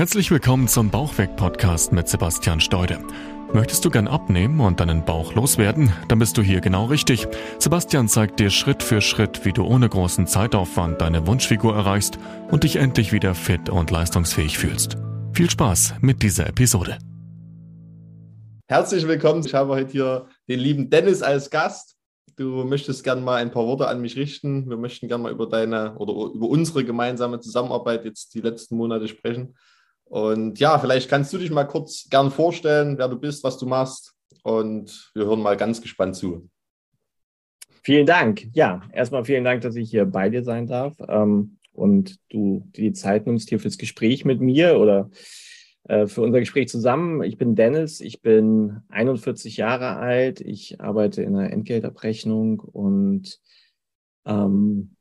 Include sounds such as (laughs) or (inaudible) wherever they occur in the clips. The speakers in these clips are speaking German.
Herzlich willkommen zum Bauchweg-Podcast mit Sebastian Steude. Möchtest du gern abnehmen und deinen Bauch loswerden? Dann bist du hier genau richtig. Sebastian zeigt dir Schritt für Schritt, wie du ohne großen Zeitaufwand deine Wunschfigur erreichst und dich endlich wieder fit und leistungsfähig fühlst. Viel Spaß mit dieser Episode. Herzlich willkommen. Ich habe heute hier den lieben Dennis als Gast. Du möchtest gerne mal ein paar Worte an mich richten. Wir möchten gerne mal über deine oder über unsere gemeinsame Zusammenarbeit jetzt die letzten Monate sprechen. Und ja, vielleicht kannst du dich mal kurz gern vorstellen, wer du bist, was du machst. Und wir hören mal ganz gespannt zu. Vielen Dank. Ja, erstmal vielen Dank, dass ich hier bei dir sein darf ähm, und du die Zeit nimmst hier fürs Gespräch mit mir oder äh, für unser Gespräch zusammen. Ich bin Dennis, ich bin 41 Jahre alt, ich arbeite in einer Entgeltabrechnung und ähm,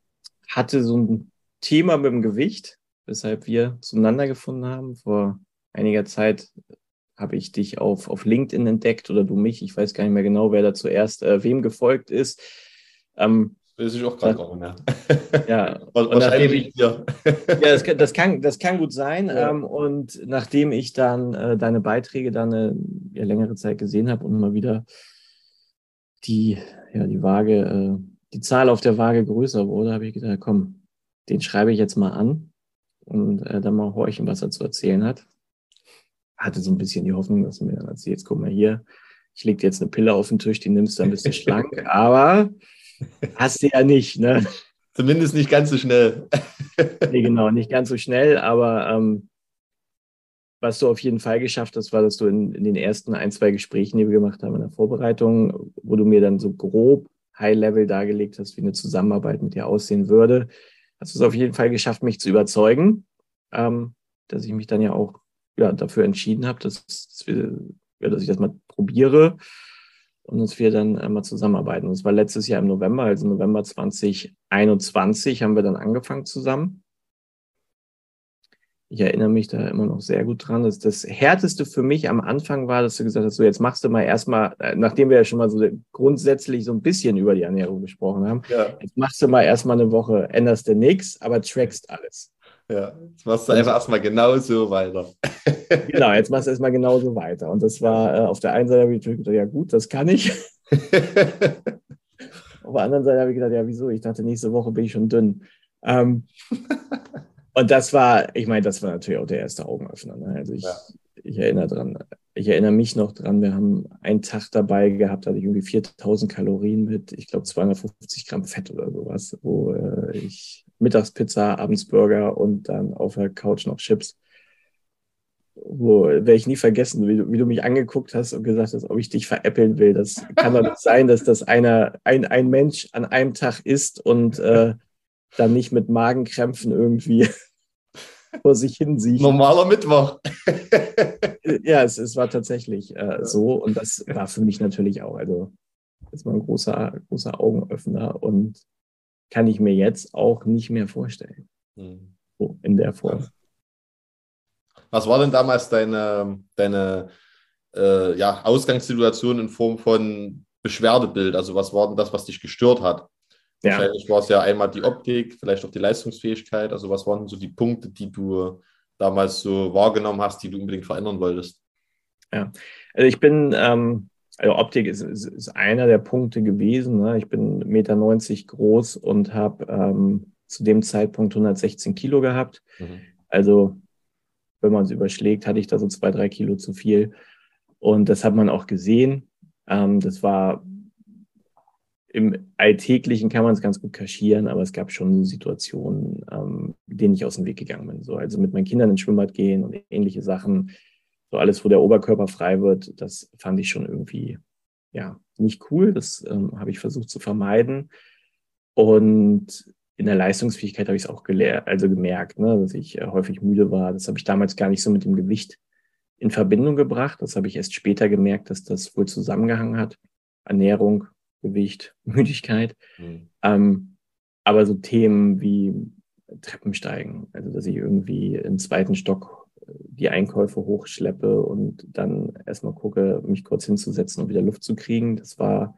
hatte so ein Thema mit dem Gewicht weshalb wir zueinander gefunden haben. Vor einiger Zeit habe ich dich auf, auf LinkedIn entdeckt oder du mich. Ich weiß gar nicht mehr genau, wer da zuerst äh, wem gefolgt ist. Ähm, Weiß ich auch gerade nicht mehr. Ja, (laughs) wahrscheinlich ich, (laughs) ja, das, kann, das, kann, das kann gut sein. Ja. Ähm, und nachdem ich dann äh, deine Beiträge dann eine ja, längere Zeit gesehen habe und mal wieder die, ja, die Waage, äh, die Zahl auf der Waage größer wurde, habe ich gedacht, komm, den schreibe ich jetzt mal an und äh, dann mal horchen, was er zu erzählen hat. Hatte so ein bisschen die Hoffnung, dass er mir dann erzählt, guck mal hier, ich leg dir jetzt eine Pille auf den Tisch, die nimmst du, dann bist du schlank, (laughs) aber hast du ja nicht, ne? Zumindest nicht ganz so schnell. (laughs) nee, genau, nicht ganz so schnell, aber ähm, was du auf jeden Fall geschafft hast, war, dass du in, in, den ersten ein, zwei Gesprächen, die wir gemacht haben in der Vorbereitung, wo du mir dann so grob High-Level dargelegt hast, wie eine Zusammenarbeit mit dir aussehen würde, hast du es auf jeden Fall geschafft, mich zu überzeugen, ähm, dass ich mich dann ja auch ja, dafür entschieden habe, dass, dass, ja, dass ich das mal probiere und dass wir dann äh, mal zusammenarbeiten. Das war letztes Jahr im November, also November 2021 haben wir dann angefangen zusammen. Ich erinnere mich da immer noch sehr gut dran. Das, das Härteste für mich am Anfang war, dass du gesagt hast, so jetzt machst du mal erstmal, äh, nachdem wir ja schon mal so grundsätzlich so ein bisschen über die Ernährung gesprochen haben, ja. jetzt machst du mal erstmal eine Woche, änderst du nichts, aber trackst alles. Ja, jetzt machst du einfach erstmal genauso weiter. (laughs) genau, jetzt machst du erstmal genauso weiter. Und das war äh, auf der einen Seite habe ich gedacht, ja gut, das kann ich. (laughs) auf der anderen Seite habe ich gedacht, ja, wieso? Ich dachte, nächste Woche bin ich schon dünn. Ähm, (laughs) und das war, ich meine, das war natürlich auch der erste Augenöffner. Ne? Also ich, ja. ich erinnere dran, ich erinnere mich noch dran, wir haben einen Tag dabei gehabt, da hatte ich irgendwie 4000 Kalorien mit, ich glaube 250 Gramm Fett oder sowas, wo äh, ich Mittagspizza, abends Burger und dann auf der Couch noch Chips. Wo werde ich nie vergessen, wie du, wie du mich angeguckt hast und gesagt hast, ob ich dich veräppeln will. Das kann doch nicht sein, dass das einer, ein, ein Mensch an einem Tag isst und äh, dann nicht mit Magenkrämpfen irgendwie vor sich hin sieht. Normaler Mittwoch. ja, es, es war tatsächlich äh, so und das war für mich natürlich auch, also das war ein großer, großer Augenöffner und kann ich mir jetzt auch nicht mehr vorstellen. Mhm. So in der Form. Was war denn damals deine, deine äh, ja, Ausgangssituation in Form von Beschwerdebild? Also was war denn das, was dich gestört hat? Ja. Wahrscheinlich war es ja einmal die Optik, vielleicht auch die Leistungsfähigkeit. Also was waren so die Punkte, die du damals so wahrgenommen hast, die du unbedingt verändern wolltest? Ja, also ich bin, ähm, also Optik ist, ist, ist, einer der Punkte gewesen. Ne? Ich bin 1,90 Meter groß und habe ähm, zu dem Zeitpunkt 116 Kilo gehabt. Mhm. Also wenn man es überschlägt, hatte ich da so zwei, drei Kilo zu viel. Und das hat man auch gesehen. Ähm, das war im Alltäglichen kann man es ganz gut kaschieren, aber es gab schon Situationen, ähm, denen ich aus dem Weg gegangen bin. So, also mit meinen Kindern ins Schwimmbad gehen und ähnliche Sachen. So alles, wo der Oberkörper frei wird, das fand ich schon irgendwie ja nicht cool. Das ähm, habe ich versucht zu vermeiden. Und in der Leistungsfähigkeit habe ich es auch also gemerkt, ne, dass ich äh, häufig müde war. Das habe ich damals gar nicht so mit dem Gewicht in Verbindung gebracht. Das habe ich erst später gemerkt, dass das wohl zusammengehangen hat. Ernährung, Gewicht, (laughs) Müdigkeit. Mhm. Ähm, aber so Themen wie Treppensteigen, also dass ich irgendwie im zweiten Stock äh, die Einkäufe hochschleppe und dann erstmal gucke, mich kurz hinzusetzen und wieder Luft zu kriegen, das war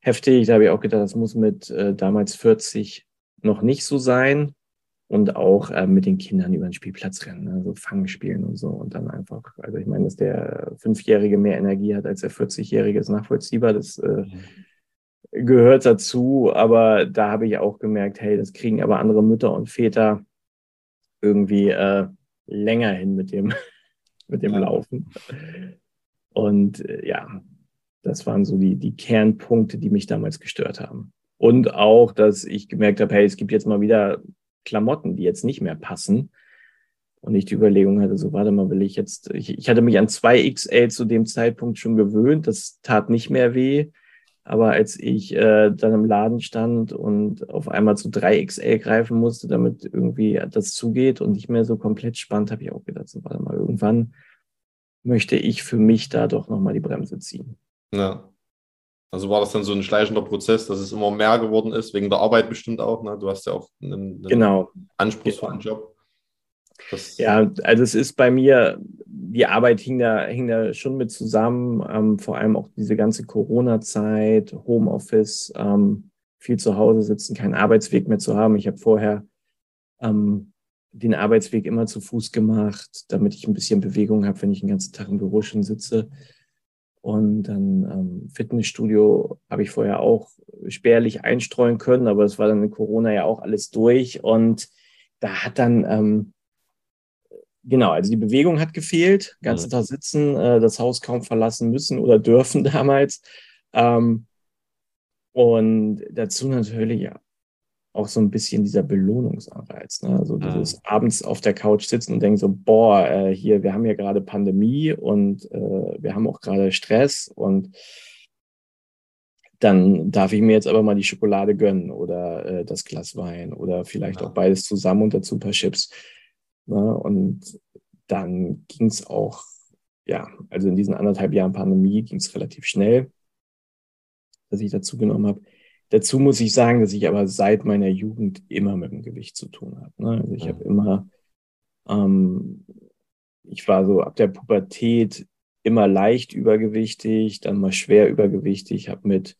heftig. Da habe ich auch gedacht, das muss mit äh, damals 40 noch nicht so sein. Und auch äh, mit den Kindern über den Spielplatz rennen, also Fangen spielen und so. Und dann einfach, also ich meine, dass der Fünfjährige mehr Energie hat als der 40-Jährige, ist nachvollziehbar. Das äh, gehört dazu, aber da habe ich auch gemerkt, hey, das kriegen aber andere Mütter und Väter irgendwie äh, länger hin mit dem, (laughs) mit dem ja. Laufen. Und äh, ja, das waren so die, die Kernpunkte, die mich damals gestört haben. Und auch, dass ich gemerkt habe, hey, es gibt jetzt mal wieder Klamotten, die jetzt nicht mehr passen. Und ich die Überlegung hatte, so warte mal, will ich jetzt, ich, ich hatte mich an 2XL zu dem Zeitpunkt schon gewöhnt, das tat nicht mehr weh. Aber als ich äh, dann im Laden stand und auf einmal zu 3XL greifen musste, damit irgendwie das zugeht und nicht mehr so komplett spannend, habe ich auch gedacht, so warte mal, irgendwann möchte ich für mich da doch nochmal die Bremse ziehen. Ja. Also war das dann so ein schleichender Prozess, dass es immer mehr geworden ist, wegen der Arbeit bestimmt auch. Ne? Du hast ja auch einen, einen genau. anspruchsvollen genau. Job. Das ja, also es ist bei mir, die Arbeit hing da, hing da schon mit zusammen, ähm, vor allem auch diese ganze Corona-Zeit, Homeoffice, ähm, viel zu Hause sitzen, keinen Arbeitsweg mehr zu haben. Ich habe vorher ähm, den Arbeitsweg immer zu Fuß gemacht, damit ich ein bisschen Bewegung habe, wenn ich den ganzen Tag im Büro schon sitze. Und dann ähm, Fitnessstudio habe ich vorher auch spärlich einstreuen können, aber es war dann in Corona ja auch alles durch. Und da hat dann, ähm, genau, also die Bewegung hat gefehlt, ganzen mhm. Tag sitzen, äh, das Haus kaum verlassen müssen oder (laughs) dürfen damals. Ähm, und dazu natürlich ja, auch so ein bisschen dieser Belohnungsanreiz. Ne? Also dieses mhm. abends auf der Couch sitzen und denken so, boah, äh, hier, wir haben ja gerade Pandemie und äh, wir haben auch gerade Stress und dann darf ich mir jetzt aber mal die Schokolade gönnen oder äh, das Glas Wein oder vielleicht ja. auch beides zusammen und dazu ein paar Chips. Ne? Und dann ging es auch, ja, also in diesen anderthalb Jahren Pandemie ging es relativ schnell, dass ich dazu genommen habe. Dazu muss ich sagen, dass ich aber seit meiner Jugend immer mit dem Gewicht zu tun habe. Ne? Also ich habe immer, ähm, ich war so ab der Pubertät immer leicht übergewichtig, dann mal schwer übergewichtig, habe mit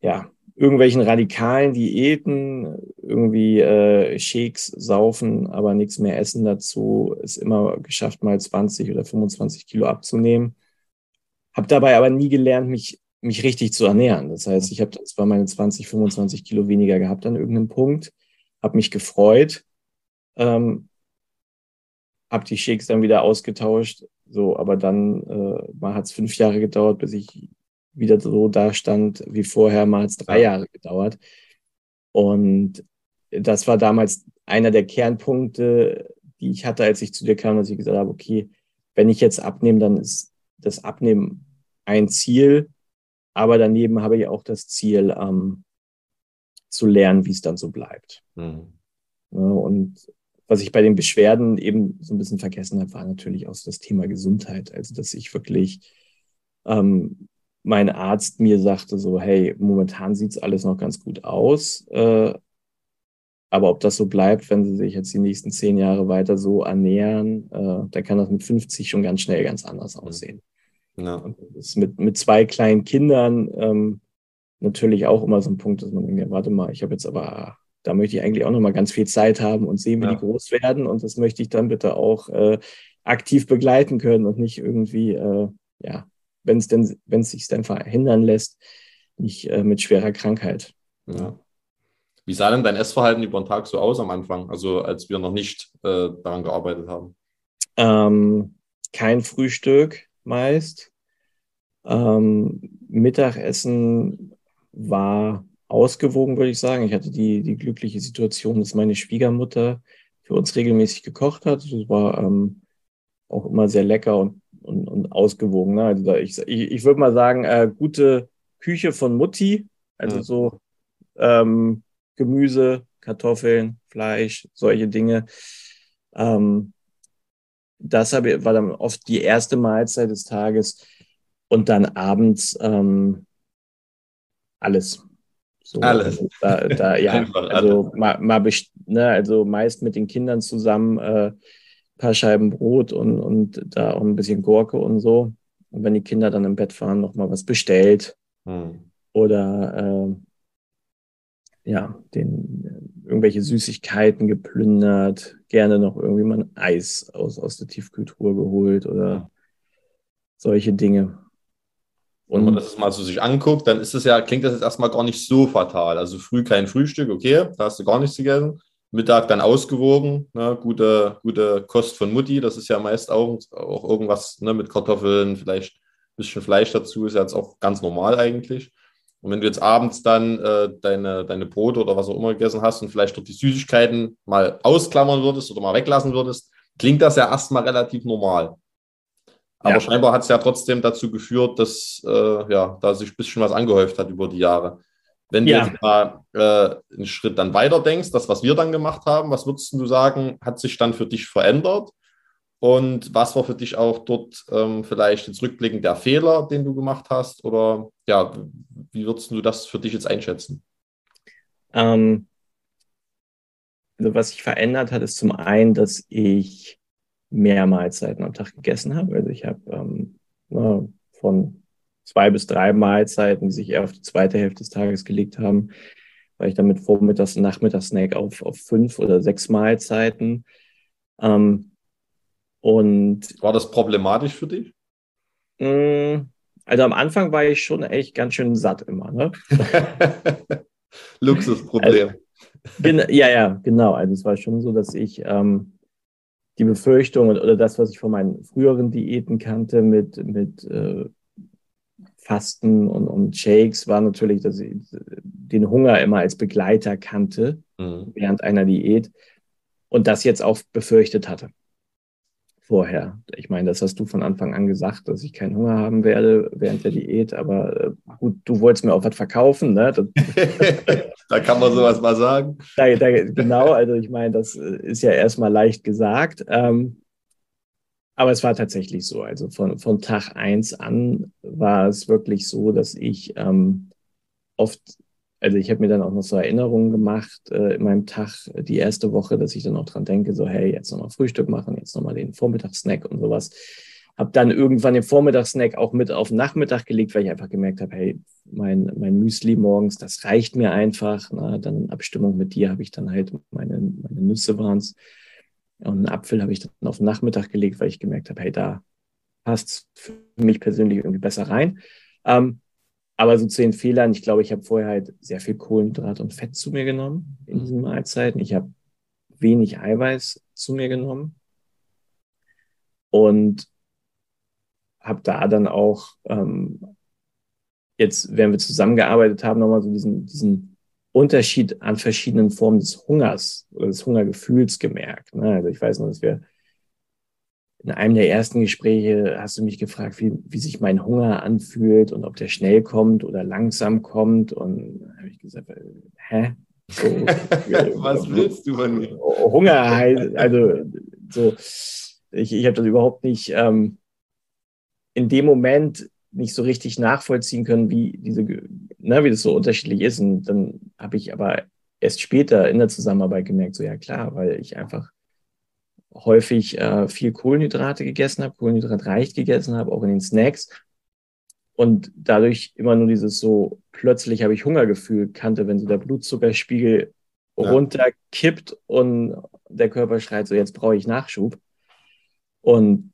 ja, irgendwelchen radikalen Diäten, irgendwie äh, Shakes saufen, aber nichts mehr essen dazu, es immer geschafft, mal 20 oder 25 Kilo abzunehmen. Habe dabei aber nie gelernt, mich mich richtig zu ernähren. Das heißt, ich habe zwar meine 20, 25 Kilo weniger gehabt an irgendeinem Punkt, habe mich gefreut, ähm, habe die Shakes dann wieder ausgetauscht, so, aber dann äh, mal hat es fünf Jahre gedauert, bis ich wieder so da stand wie vorher, mal hat es drei Jahre gedauert. Und das war damals einer der Kernpunkte, die ich hatte, als ich zu dir kam, dass ich gesagt habe, okay, wenn ich jetzt abnehme, dann ist das Abnehmen ein Ziel, aber daneben habe ich auch das Ziel, ähm, zu lernen, wie es dann so bleibt. Mhm. Ja, und was ich bei den Beschwerden eben so ein bisschen vergessen habe, war natürlich auch so das Thema Gesundheit. Also, dass ich wirklich ähm, mein Arzt mir sagte so, hey, momentan sieht es alles noch ganz gut aus. Äh, aber ob das so bleibt, wenn sie sich jetzt die nächsten zehn Jahre weiter so ernähren, äh, dann kann das mit 50 schon ganz schnell ganz anders mhm. Ja. Und das ist mit, mit zwei kleinen Kindern ähm, natürlich auch immer so ein Punkt, dass man denkt, warte mal, ich habe jetzt aber, da möchte ich eigentlich auch noch mal ganz viel Zeit haben und sehen, wie ja. die groß werden. Und das möchte ich dann bitte auch äh, aktiv begleiten können und nicht irgendwie, äh, ja, wenn es denn, wenn es sich dann verhindern lässt, nicht äh, mit schwerer Krankheit. Ja. Wie sah denn dein Essverhalten über den Tag so aus am Anfang, also als wir noch nicht äh, daran gearbeitet haben? Ähm, kein Frühstück, meist. Ähm, Mittagessen war ausgewogen, würde ich sagen. Ich hatte die, die glückliche Situation, dass meine Schwiegermutter für uns regelmäßig gekocht hat. Das war ähm, auch immer sehr lecker und, und, und ausgewogen. Ne? Also ich, ich, ich würde mal sagen, äh, gute Küche von Mutti, also ja. so ähm, Gemüse, Kartoffeln, Fleisch, solche Dinge. Ähm, das habe, war dann oft die erste Mahlzeit des Tages und dann abends ähm, alles. So, alles. Also da, da, (laughs) ja, also, mal, mal ne, also meist mit den Kindern zusammen äh, paar Scheiben Brot und, und da auch ein bisschen Gurke und so. Und wenn die Kinder dann im Bett waren, noch mal was bestellt. Hm. Oder äh, ja, den irgendwelche Süßigkeiten geplündert, gerne noch irgendwie mal ein Eis aus, aus der Tiefkühltruhe geholt oder solche Dinge. Und wenn man das mal so sich anguckt, dann ist das ja, klingt das jetzt erstmal gar nicht so fatal. Also früh kein Frühstück, okay, da hast du gar nichts gegessen. Mittag dann ausgewogen, ne, gute, gute Kost von Mutti, das ist ja meist auch, auch irgendwas ne, mit Kartoffeln, vielleicht ein bisschen Fleisch dazu, ist ja jetzt auch ganz normal eigentlich. Und wenn du jetzt abends dann äh, deine, deine Brote oder was auch immer gegessen hast und vielleicht dort die Süßigkeiten mal ausklammern würdest oder mal weglassen würdest, klingt das ja erstmal relativ normal. Aber ja. scheinbar hat es ja trotzdem dazu geführt, dass äh, ja, da sich ein bisschen was angehäuft hat über die Jahre. Wenn du ja. jetzt mal äh, einen Schritt dann weiter denkst, das, was wir dann gemacht haben, was würdest du sagen, hat sich dann für dich verändert? Und was war für dich auch dort ähm, vielleicht jetzt rückblickend der Fehler, den du gemacht hast? Oder ja, wie würdest du das für dich jetzt einschätzen? Ähm, also was sich verändert hat, ist zum einen, dass ich mehr Mahlzeiten am Tag gegessen habe. Also ich habe ähm, von zwei bis drei Mahlzeiten, die sich eher auf die zweite Hälfte des Tages gelegt haben, weil ich damit Vormittags- und Nachmittagssnack auf, auf fünf oder sechs Mahlzeiten. Ähm, und war das problematisch für dich? Mh, mm, also am Anfang war ich schon echt ganz schön satt immer. Ne? (laughs) Luxusproblem. Also, ja, ja, genau. Also es war schon so, dass ich ähm, die Befürchtung oder das, was ich von meinen früheren Diäten kannte mit, mit äh, Fasten und, und Shakes, war natürlich, dass ich den Hunger immer als Begleiter kannte mhm. während einer Diät und das jetzt auch befürchtet hatte vorher. Ich meine, das hast du von Anfang an gesagt, dass ich keinen Hunger haben werde während der Diät, aber äh, gut, du wolltest mir auch was verkaufen, ne? (laughs) da kann man sowas mal sagen. Da, da, genau, also ich meine, das äh, ist ja erstmal leicht gesagt. Ähm, aber es war tatsächlich so. Also von, von Tag eins an war es wirklich so, dass ich ähm, oft also ich habe mir dann auch noch so Erinnerungen gemacht äh, in meinem Tag äh, die erste Woche, dass ich dann auch dran denke, so hey, jetzt nochmal Frühstück machen, jetzt nochmal den Vormittagssnack und sowas. Habe dann irgendwann den Vormittagssnack auch mit auf den Nachmittag gelegt, weil ich einfach gemerkt habe, hey, mein, mein Müsli morgens, das reicht mir einfach. Na, dann in Abstimmung mit dir habe ich dann halt meine, meine Nüsse waren's und einen Apfel habe ich dann auf den Nachmittag gelegt, weil ich gemerkt habe, hey, da passt für mich persönlich irgendwie besser rein. Ähm, aber so zu den Fehlern, ich glaube, ich habe vorher halt sehr viel Kohlenhydrat und Fett zu mir genommen in diesen Mahlzeiten. Ich habe wenig Eiweiß zu mir genommen und habe da dann auch ähm, jetzt, während wir zusammengearbeitet haben, nochmal so diesen, diesen Unterschied an verschiedenen Formen des Hungers oder des Hungergefühls gemerkt. Ne? Also ich weiß noch, dass wir in einem der ersten Gespräche hast du mich gefragt, wie, wie sich mein Hunger anfühlt und ob der schnell kommt oder langsam kommt. Und habe ich gesagt, hä? So, (laughs) Was willst du von mir? Hunger heißt, also so, ich, ich habe das überhaupt nicht ähm, in dem Moment nicht so richtig nachvollziehen können, wie diese, ne, wie das so unterschiedlich ist. Und dann habe ich aber erst später in der Zusammenarbeit gemerkt, so ja klar, weil ich einfach häufig äh, viel Kohlenhydrate gegessen habe, kohlenhydratreich gegessen habe, auch in den Snacks. Und dadurch immer nur dieses so, plötzlich habe ich Hungergefühl kannte, wenn so der Blutzuckerspiegel ja. runterkippt und der Körper schreit so, jetzt brauche ich Nachschub. Und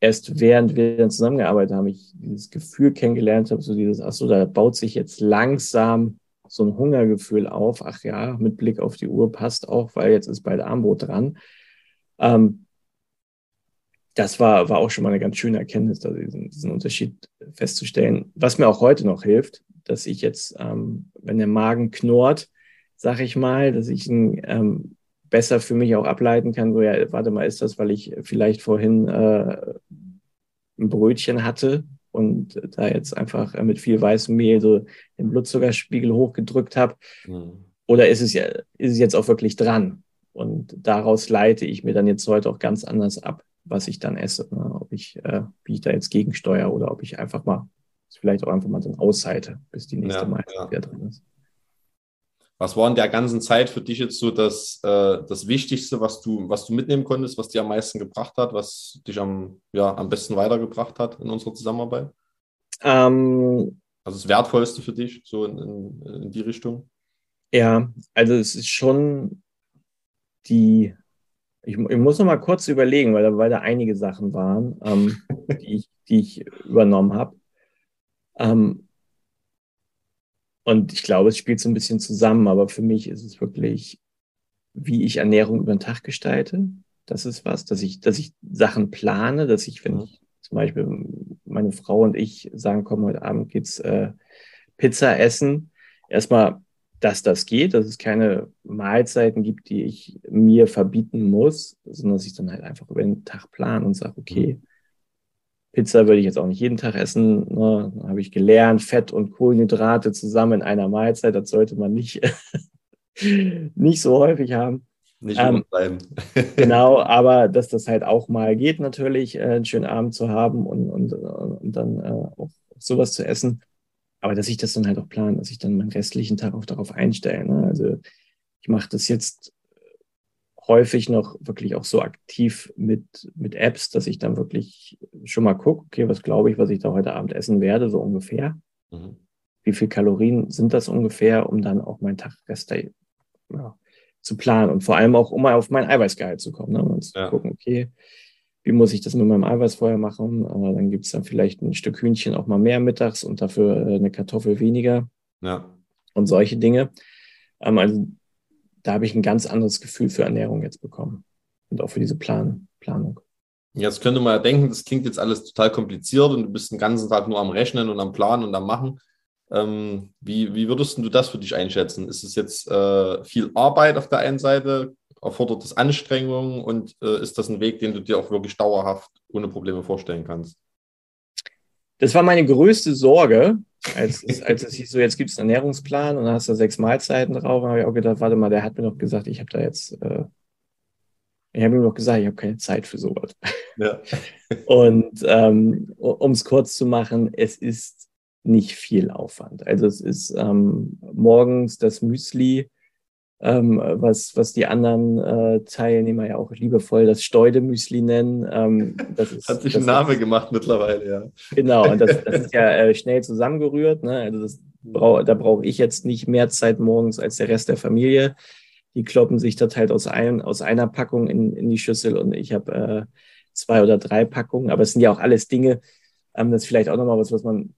erst während wir dann zusammengearbeitet haben, ich dieses Gefühl kennengelernt habe, so dieses, ach so, da baut sich jetzt langsam so ein Hungergefühl auf, ach ja, mit Blick auf die Uhr passt auch, weil jetzt ist bald Armbrot dran. Ähm, das war, war auch schon mal eine ganz schöne Erkenntnis, da diesen, diesen Unterschied festzustellen. Was mir auch heute noch hilft, dass ich jetzt, ähm, wenn der Magen knurrt, sag ich mal, dass ich ihn ähm, besser für mich auch ableiten kann, so ja, warte mal, ist das, weil ich vielleicht vorhin äh, ein Brötchen hatte und da jetzt einfach äh, mit viel weißem Mehl so den Blutzuckerspiegel hochgedrückt habe? Mhm. Oder ist es, ja, ist es jetzt auch wirklich dran? Und daraus leite ich mir dann jetzt heute auch ganz anders ab, was ich dann esse. Ne? Ob ich, äh, wie ich da jetzt gegensteuere oder ob ich einfach mal, vielleicht auch einfach mal dann aushalte, bis die nächste ja, Mal ja. wieder drin ist. Was war in der ganzen Zeit für dich jetzt so das, äh, das Wichtigste, was du, was du mitnehmen konntest, was dir am meisten gebracht hat, was dich am, ja, am besten weitergebracht hat in unserer Zusammenarbeit? Ähm, also das Wertvollste für dich, so in, in, in die Richtung? Ja, also es ist schon die, ich, ich muss noch mal kurz überlegen, weil da, weil da einige Sachen waren, ähm, die, ich, die ich übernommen habe. Ähm, und ich glaube, es spielt so ein bisschen zusammen, aber für mich ist es wirklich, wie ich Ernährung über den Tag gestalte. Das ist was, dass ich, dass ich Sachen plane, dass ich, wenn ich zum Beispiel meine Frau und ich sagen, komm, heute Abend geht's äh, Pizza essen. Erstmal, dass das geht, dass es keine Mahlzeiten gibt, die ich mir verbieten muss, sondern dass ich dann halt einfach über den Tag plane und sage, okay, Pizza würde ich jetzt auch nicht jeden Tag essen. Ne? Habe ich gelernt, Fett und Kohlenhydrate zusammen in einer Mahlzeit, das sollte man nicht, (laughs) nicht so häufig haben. Nicht ähm, (laughs) genau, aber dass das halt auch mal geht, natürlich, äh, einen schönen Abend zu haben und, und, und dann äh, auch sowas zu essen. Aber dass ich das dann halt auch plane, dass ich dann meinen restlichen Tag auch darauf einstelle. Ne? Also ich mache das jetzt häufig noch wirklich auch so aktiv mit, mit Apps, dass ich dann wirklich schon mal gucke, okay, was glaube ich, was ich da heute Abend essen werde, so ungefähr. Mhm. Wie viel Kalorien sind das ungefähr, um dann auch meinen Tag Rest ja, zu planen und vor allem auch, um mal auf mein Eiweißgehalt zu kommen. Ne? Und zu ja. gucken, okay, wie muss ich das mit meinem Eiweiß vorher machen? Äh, dann gibt es dann vielleicht ein Stück Hühnchen auch mal mehr mittags und dafür äh, eine Kartoffel weniger. Ja. Und solche Dinge. Ähm, also da habe ich ein ganz anderes Gefühl für Ernährung jetzt bekommen und auch für diese Plan Planung. Jetzt könnte man ja denken, das klingt jetzt alles total kompliziert und du bist den ganzen Tag nur am Rechnen und am Planen und am Machen. Ähm, wie, wie würdest du das für dich einschätzen? Ist es jetzt äh, viel Arbeit auf der einen Seite? Erfordert es Anstrengungen und äh, ist das ein Weg, den du dir auch wirklich dauerhaft ohne Probleme vorstellen kannst? Das war meine größte Sorge, als, es, als es hieß, so jetzt gibt es einen Ernährungsplan und dann hast du sechs Mahlzeiten drauf, habe ich auch gedacht, warte mal, der hat mir noch gesagt, ich habe da jetzt, äh, ich habe ihm noch gesagt, ich habe keine Zeit für sowas. Ja. (laughs) und ähm, um es kurz zu machen, es ist nicht viel Aufwand. Also es ist ähm, morgens das Müsli, ähm, was, was die anderen äh, Teilnehmer ja auch liebevoll das Steude-Müsli nennen. Ähm, das ist, Hat sich ein Name ist, gemacht mittlerweile, ja. Genau, und das, das ist ja (laughs) äh, schnell zusammengerührt. Ne? Also das brau, da brauche ich jetzt nicht mehr Zeit morgens als der Rest der Familie. Die kloppen sich das halt aus, ein, aus einer Packung in, in die Schüssel und ich habe äh, zwei oder drei Packungen. Aber es sind ja auch alles Dinge, ähm, das ist vielleicht auch nochmal was, was man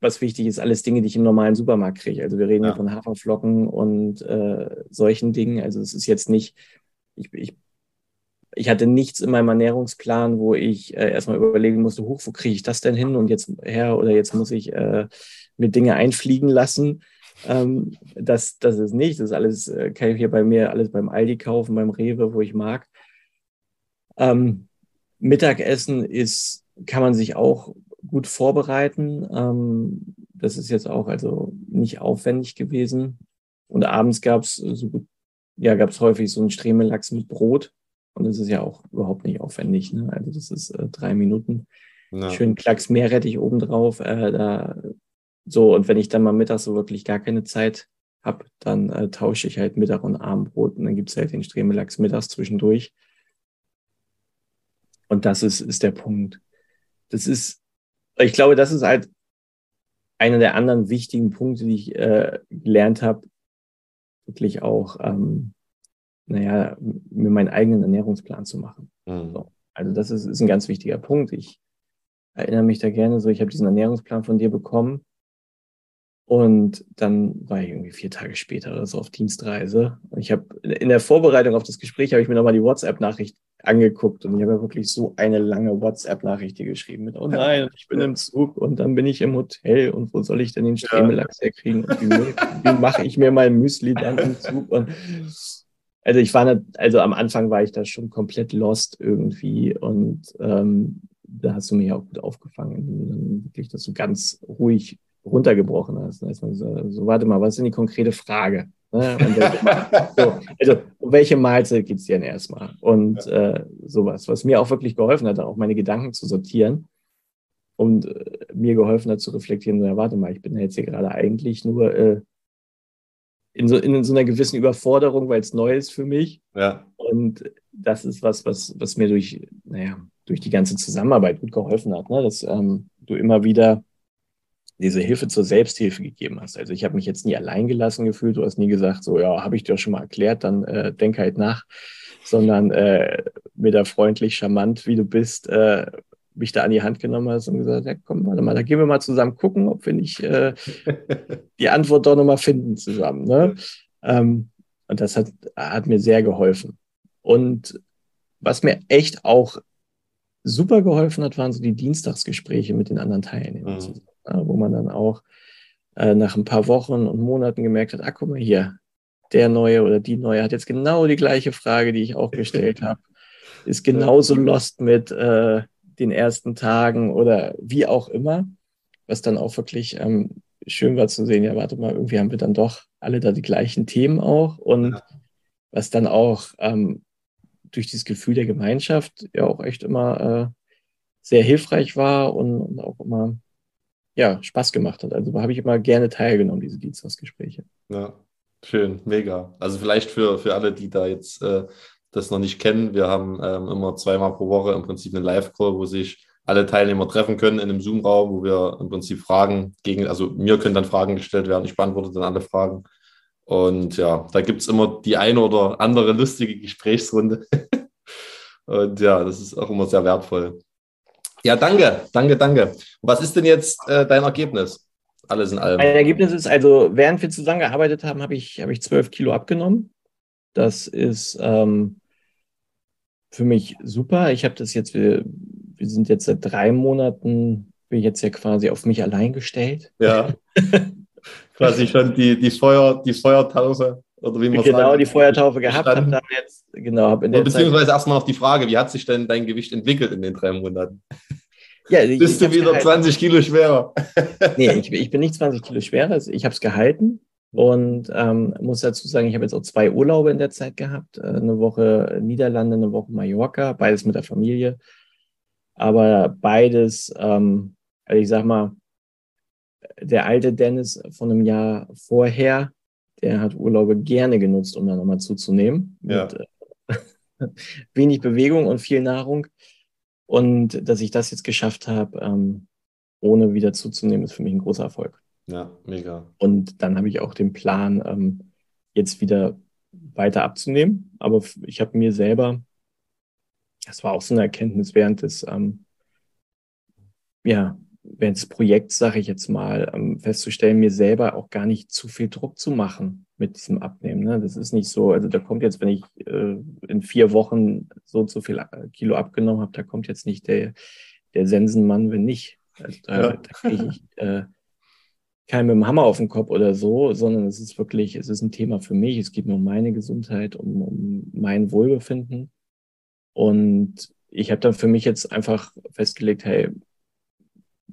was wichtig ist, alles Dinge, die ich im normalen Supermarkt kriege. Also wir reden ja. von Haferflocken und äh, solchen Dingen. Also es ist jetzt nicht, ich, ich, ich hatte nichts in meinem Ernährungsplan, wo ich äh, erstmal überlegen musste, hoch, wo kriege ich das denn hin? Und jetzt her oder jetzt muss ich äh, mir Dinge einfliegen lassen. Ähm, das, das ist nicht. Das ist alles, äh, kann ich hier bei mir alles beim Aldi kaufen, beim Rewe, wo ich mag. Ähm, Mittagessen ist, kann man sich auch gut vorbereiten. Ähm, das ist jetzt auch also nicht aufwendig gewesen. Und abends gab es so gut, ja, gab es häufig so einen Stremelachs mit Brot. Und das ist ja auch überhaupt nicht aufwendig. Ne? Also das ist äh, drei Minuten. Ja. Schön Klacks Meerrettich obendrauf. Äh, da, so, und wenn ich dann mal mittags so wirklich gar keine Zeit habe, dann äh, tausche ich halt Mittag und Abendbrot und dann gibt's halt den Stremelachs mittags zwischendurch. Und das ist, ist der Punkt. Das ist ich glaube, das ist halt einer der anderen wichtigen Punkte, die ich äh, gelernt habe, wirklich auch, ähm, naja, mir meinen eigenen Ernährungsplan zu machen. Mhm. So. Also das ist, ist ein ganz wichtiger Punkt. Ich erinnere mich da gerne so, ich habe diesen Ernährungsplan von dir bekommen und dann war ich irgendwie vier Tage später oder so auf Dienstreise. Und ich habe in der Vorbereitung auf das Gespräch habe ich mir nochmal die WhatsApp-Nachricht angeguckt und ich habe ja wirklich so eine lange WhatsApp-Nachricht geschrieben mit, oh nein, ich bin im Zug und dann bin ich im Hotel und wo soll ich denn den Stremelachs herkriegen und wie, (laughs) wie mache ich mir mein Müsli dann im Zug und also ich war nicht, also am Anfang war ich da schon komplett lost irgendwie und ähm, da hast du mich auch gut aufgefangen, indem du dann wirklich das so ganz ruhig runtergebrochen hast. Also, so, warte mal, was ist denn die konkrete Frage? Ne? (laughs) so, also, um welche Mahlzeit geht es denn erstmal? Und äh, sowas, was mir auch wirklich geholfen hat, auch meine Gedanken zu sortieren und äh, mir geholfen hat zu reflektieren, ja, warte mal, ich bin jetzt hier gerade eigentlich nur äh, in, so, in so einer gewissen Überforderung, weil es neu ist für mich. Ja. Und das ist was, was, was mir durch, naja, durch die ganze Zusammenarbeit gut geholfen hat, ne? dass ähm, du immer wieder diese Hilfe zur Selbsthilfe gegeben hast. Also ich habe mich jetzt nie allein gelassen gefühlt. Du hast nie gesagt, so ja, habe ich dir schon mal erklärt, dann äh, denk halt nach, sondern äh, mir da freundlich, charmant, wie du bist, äh, mich da an die Hand genommen hast und gesagt, ja, komm, warte mal, da gehen wir mal zusammen gucken, ob wir nicht äh, (laughs) die Antwort doch nochmal finden zusammen. Ne? Ähm, und das hat, hat mir sehr geholfen. Und was mir echt auch super geholfen hat, waren so die Dienstagsgespräche mit den anderen Teilnehmern, mhm. Wo man dann auch äh, nach ein paar Wochen und Monaten gemerkt hat, ah, guck mal hier, der Neue oder die Neue hat jetzt genau die gleiche Frage, die ich auch gestellt (laughs) habe, ist genauso lost mit äh, den ersten Tagen oder wie auch immer, was dann auch wirklich ähm, schön war zu sehen, ja, warte mal, irgendwie haben wir dann doch alle da die gleichen Themen auch und ja. was dann auch ähm, durch dieses Gefühl der Gemeinschaft ja auch echt immer äh, sehr hilfreich war und, und, auch immer ja, Spaß gemacht hat. Also habe ich immer gerne teilgenommen, diese Dienstagsgespräche. Ja, schön, mega. Also vielleicht für, für alle, die da jetzt äh, das noch nicht kennen, wir haben ähm, immer zweimal pro Woche im Prinzip einen Live-Call, wo sich alle Teilnehmer treffen können in einem Zoom-Raum, wo wir im Prinzip Fragen gegen, also mir können dann Fragen gestellt werden, ich beantworte dann alle Fragen. Und ja, da gibt es immer die eine oder andere lustige Gesprächsrunde. (laughs) Und ja, das ist auch immer sehr wertvoll. Ja, danke, danke, danke. Was ist denn jetzt äh, dein Ergebnis? Alles in allem. Mein Ergebnis ist also, während wir zusammengearbeitet haben, habe ich, hab ich 12 Kilo abgenommen. Das ist ähm, für mich super. Ich habe das jetzt, wir, wir sind jetzt seit drei Monaten, bin ich jetzt ja quasi auf mich allein gestellt. Ja. (laughs) quasi schon die, die, Feuer, die Feuertaufe oder wie man Genau, sagen, die Feuertaufe gehabt, habe dann jetzt, genau, hab in der Beziehungsweise erstmal noch die Frage, wie hat sich denn dein Gewicht entwickelt in den drei Monaten? Ja, (laughs) Bist du wieder 20 Kilo schwerer? (laughs) nee, ich, ich, bin nicht 20 Kilo schwerer, also ich habe es gehalten und ähm, muss dazu sagen, ich habe jetzt auch zwei Urlaube in der Zeit gehabt, äh, eine Woche Niederlande, eine Woche Mallorca, beides mit der Familie, aber beides, ähm, also ich sag mal, der alte Dennis von einem Jahr vorher, der hat Urlaube gerne genutzt, um da nochmal zuzunehmen. Ja. Mit äh, (laughs) wenig Bewegung und viel Nahrung. Und dass ich das jetzt geschafft habe, ähm, ohne wieder zuzunehmen, ist für mich ein großer Erfolg. Ja, mega. Und dann habe ich auch den Plan, ähm, jetzt wieder weiter abzunehmen. Aber ich habe mir selber, das war auch so eine Erkenntnis während des, ähm, ja, während des Projekts, sage ich jetzt mal, ähm, festzustellen, mir selber auch gar nicht zu viel Druck zu machen mit diesem Abnehmen. Ne? Das ist nicht so, also da kommt jetzt, wenn ich äh, in vier Wochen so und so viel äh, Kilo abgenommen habe, da kommt jetzt nicht der, der Sensenmann, wenn nicht. Also da, ja. da kriege ich äh, keinen mit dem Hammer auf den Kopf oder so, sondern es ist wirklich, es ist ein Thema für mich. Es geht mir um meine Gesundheit, um, um mein Wohlbefinden. Und ich habe dann für mich jetzt einfach festgelegt, hey,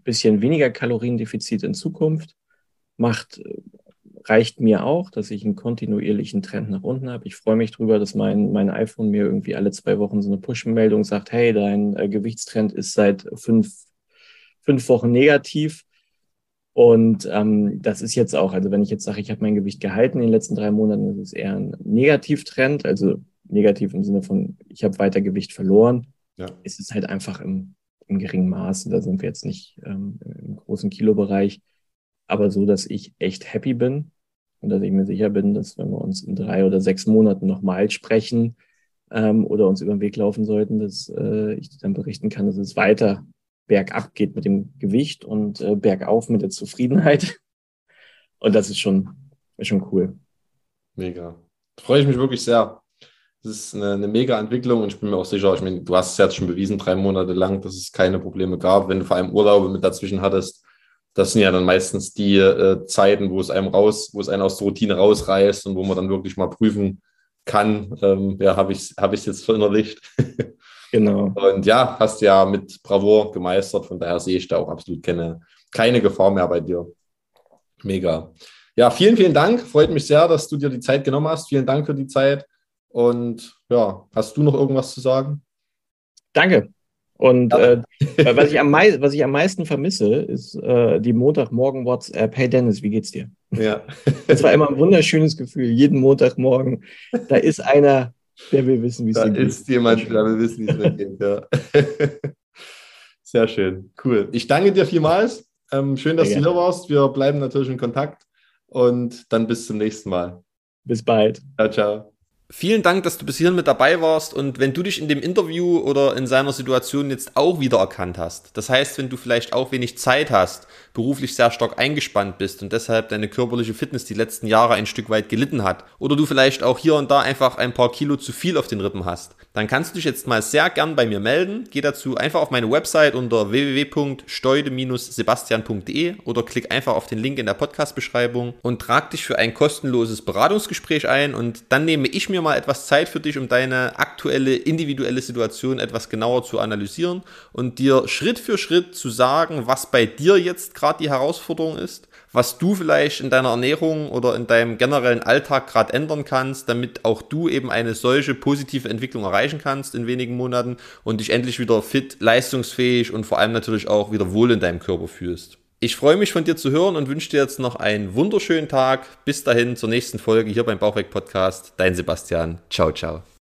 bisschen weniger Kaloriendefizit in Zukunft macht, reicht mir auch, dass ich einen kontinuierlichen Trend nach unten habe. Ich freue mich drüber, dass mein, mein iPhone mir irgendwie alle zwei Wochen so eine Push-Meldung sagt, hey, dein äh, Gewichtstrend ist seit fünf, fünf Wochen negativ. Und ähm, das ist jetzt auch, also wenn ich jetzt sage, ich habe mein Gewicht gehalten in den letzten drei Monaten, das ist eher ein Negativtrend, also negativ im Sinne von, ich habe weiter Gewicht verloren. Ja. Es ist halt einfach im im geringen Maße. Da sind wir jetzt nicht ähm, im großen Kilobereich, aber so, dass ich echt happy bin und dass ich mir sicher bin, dass wenn wir uns in drei oder sechs Monaten nochmal sprechen ähm, oder uns über den Weg laufen sollten, dass äh, ich dann berichten kann, dass es weiter bergab geht mit dem Gewicht und äh, bergauf mit der Zufriedenheit. (laughs) Und das ist schon, ist schon cool. Mega. Freue ich mich wirklich sehr. Das ist eine, eine mega Entwicklung und ich bin mir auch sicher, ich meine, du hast es jetzt schon bewiesen, drei Monate lang, dass es keine Probleme gab. Wenn du vor allem Urlaube mit dazwischen hattest, das sind ja dann meistens die äh, Zeiten, wo es einem raus, wo es einen aus der Routine rausreißt und wo man dann wirklich mal prüfen kann, ähm, ja, habe ich es hab jetzt verinnerlicht. (laughs) Genau. Und ja, hast ja mit Bravour gemeistert, von daher sehe ich da auch absolut keine, keine Gefahr mehr bei dir. Mega. Ja, vielen, vielen Dank. Freut mich sehr, dass du dir die Zeit genommen hast. Vielen Dank für die Zeit. Und ja, hast du noch irgendwas zu sagen? Danke. Und äh, was, ich am (laughs) was ich am meisten vermisse, ist äh, die Montagmorgen WhatsApp. Hey Dennis, wie geht's dir? Ja. Das war immer ein wunderschönes Gefühl. Jeden Montagmorgen, da ist einer, der will wissen, wie es dir geht. Da ist jemand, der will wissen, wie es mir geht. Ja. (laughs) Sehr schön, cool. Ich danke dir vielmals Ähm, schön, dass Sehr du hier warst. Wir bleiben natürlich in Kontakt und dann bis zum nächsten Mal. Bis bald. Ciao, ciao. Vielen Dank, dass du bis hierhin mit dabei warst und wenn du dich in dem Interview oder in seiner Situation jetzt auch wiedererkannt hast, das heißt, wenn du vielleicht auch wenig Zeit hast, beruflich sehr stark eingespannt bist und deshalb deine körperliche Fitness die letzten Jahre ein Stück weit gelitten hat oder du vielleicht auch hier und da einfach ein paar Kilo zu viel auf den Rippen hast, dann kannst du dich jetzt mal sehr gern bei mir melden. Geh dazu einfach auf meine Website unter www.steude-sebastian.de oder klick einfach auf den Link in der Podcast-Beschreibung und trag dich für ein kostenloses Beratungsgespräch ein und dann nehme ich mir mal etwas Zeit für dich, um deine aktuelle individuelle Situation etwas genauer zu analysieren und dir Schritt für Schritt zu sagen, was bei dir jetzt gerade die Herausforderung ist was du vielleicht in deiner Ernährung oder in deinem generellen Alltag gerade ändern kannst, damit auch du eben eine solche positive Entwicklung erreichen kannst in wenigen Monaten und dich endlich wieder fit, leistungsfähig und vor allem natürlich auch wieder wohl in deinem Körper fühlst. Ich freue mich von dir zu hören und wünsche dir jetzt noch einen wunderschönen Tag. Bis dahin zur nächsten Folge hier beim Bauchweg Podcast. Dein Sebastian. Ciao, ciao.